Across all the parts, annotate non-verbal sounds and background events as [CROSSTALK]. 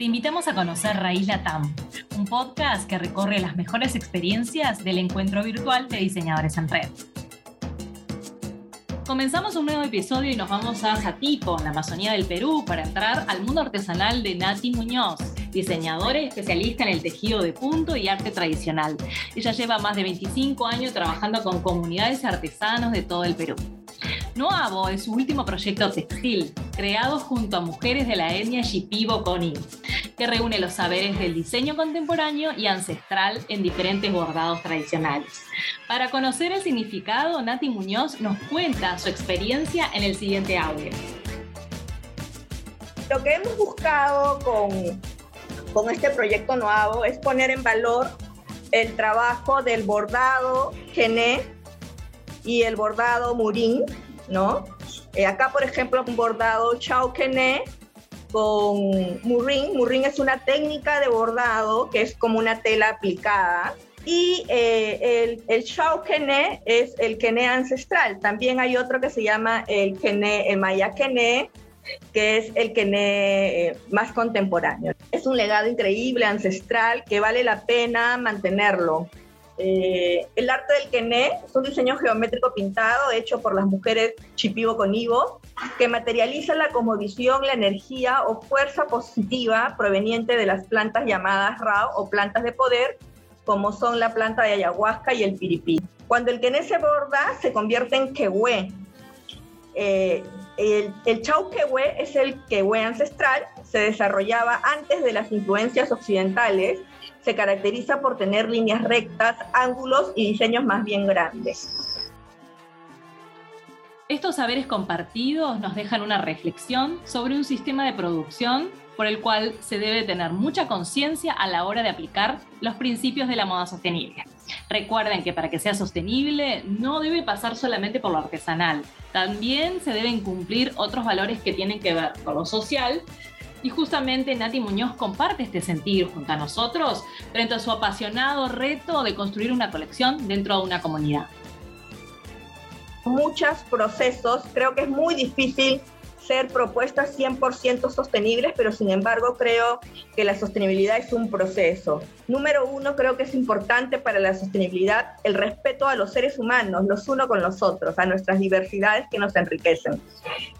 te invitamos a conocer Raíz Latam, un podcast que recorre las mejores experiencias del encuentro virtual de diseñadores en red. Comenzamos un nuevo episodio y nos vamos a Jatipo, en la Amazonía del Perú, para entrar al mundo artesanal de Nati Muñoz, diseñadora y especialista en el tejido de punto y arte tradicional. Ella lleva más de 25 años trabajando con comunidades artesanos de todo el Perú. Noabo es su último proyecto textil, creado junto a mujeres de la etnia Shipibo Koni, que reúne los saberes del diseño contemporáneo y ancestral en diferentes bordados tradicionales. Para conocer el significado, Nati Muñoz nos cuenta su experiencia en el siguiente audio. Lo que hemos buscado con, con este proyecto Noabo es poner en valor el trabajo del bordado gené y el bordado murín ¿no? Eh, acá, por ejemplo, un bordado chauquené con murrín. Murrín es una técnica de bordado que es como una tela aplicada. Y eh, el, el chauquené es el quené ancestral. También hay otro que se llama el quené, el maya quené, que es el quené eh, más contemporáneo. Es un legado increíble, ancestral, que vale la pena mantenerlo. Eh, el arte del quené es un diseño geométrico pintado hecho por las mujeres Chipivo con Ivo, que materializa la cosmovisión, la energía o fuerza positiva proveniente de las plantas llamadas Rao o plantas de poder, como son la planta de ayahuasca y el piripí. Cuando el quené se borda, se convierte en quehue. Eh, el, el chau quehue es el quehue ancestral, se desarrollaba antes de las influencias occidentales se caracteriza por tener líneas rectas, ángulos y diseños más bien grandes. Estos saberes compartidos nos dejan una reflexión sobre un sistema de producción por el cual se debe tener mucha conciencia a la hora de aplicar los principios de la moda sostenible. Recuerden que para que sea sostenible no debe pasar solamente por lo artesanal, también se deben cumplir otros valores que tienen que ver con lo social y justamente Nati Muñoz comparte este sentir junto a nosotros frente a su apasionado reto de construir una colección dentro de una comunidad. Muchos procesos, creo que es muy difícil ser propuestas 100% sostenibles, pero sin embargo creo que la sostenibilidad es un proceso. Número uno, creo que es importante para la sostenibilidad el respeto a los seres humanos, los unos con los otros, a nuestras diversidades que nos enriquecen.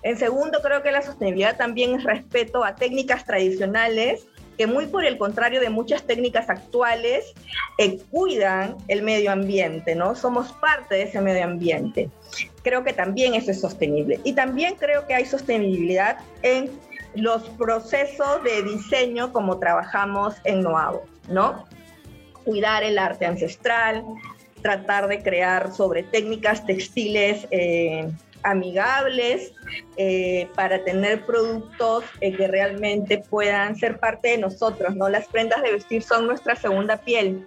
En segundo, creo que la sostenibilidad también es respeto a técnicas tradicionales que muy por el contrario de muchas técnicas actuales, eh, cuidan el medio ambiente, ¿no? Somos parte de ese medio ambiente. Creo que también eso es sostenible. Y también creo que hay sostenibilidad en los procesos de diseño como trabajamos en Noavo, ¿no? Cuidar el arte ancestral, tratar de crear sobre técnicas textiles eh, amigables eh, para tener productos eh, que realmente puedan ser parte de nosotros, ¿no? Las prendas de vestir son nuestra segunda piel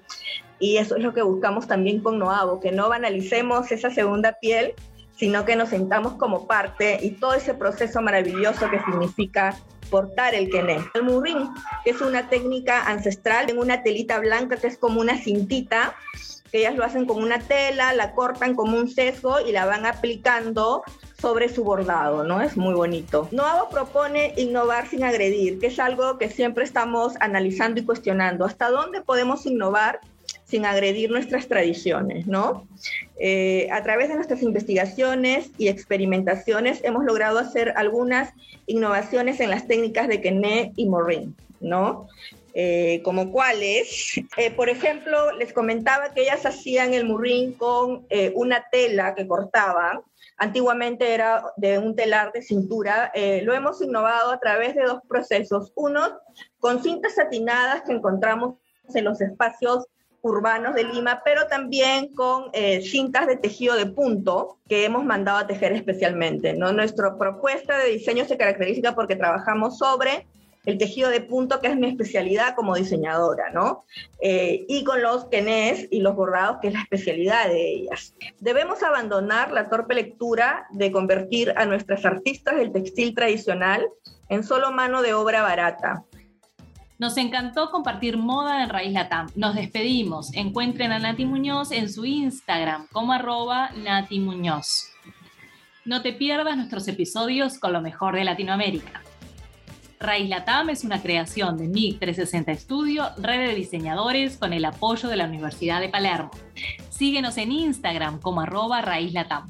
y eso es lo que buscamos también con Noavo, que no banalicemos esa segunda piel, sino que nos sentamos como parte y todo ese proceso maravilloso que significa portar el quené. El murrín, que es una técnica ancestral en una telita blanca que es como una cintita, ellas lo hacen con una tela, la cortan como un sesgo y la van aplicando sobre su bordado, ¿no? Es muy bonito. Noavo propone innovar sin agredir, que es algo que siempre estamos analizando y cuestionando. ¿Hasta dónde podemos innovar sin agredir nuestras tradiciones, ¿no? Eh, a través de nuestras investigaciones y experimentaciones hemos logrado hacer algunas innovaciones en las técnicas de Kené y Morin, ¿no? Eh, como cuáles. [LAUGHS] Eh, por ejemplo, les comentaba que ellas hacían el murrín con eh, una tela que cortaban. Antiguamente era de un telar de cintura. lo hemos innovado a través de dos procesos. Uno, con cintas satinadas que encontramos en los espacios urbanos de Lima, pero también con cintas de tejido de punto que hemos mandado a tejer especialmente. ¿no? Nuestra propuesta de diseño se caracteriza porque trabajamos sobre el tejido de punto, que es mi especialidad como diseñadora, ¿no? Eh, y con los quenés y los bordados, que es la especialidad de ellas. Debemos abandonar la torpe lectura de convertir a nuestras artistas del textil tradicional en solo mano de obra barata. Nos encantó compartir moda en Raíz Latam. Nos despedimos. Encuentren a Nati Muñoz en su Instagram como arroba Nati Muñoz. No te pierdas nuestros episodios con lo mejor de Latinoamérica. Raíz Latam es una creación de MIG 360 Studio, red de diseñadores con el apoyo de la Universidad de Palermo. Síguenos en Instagram como arroba Raíz Latam.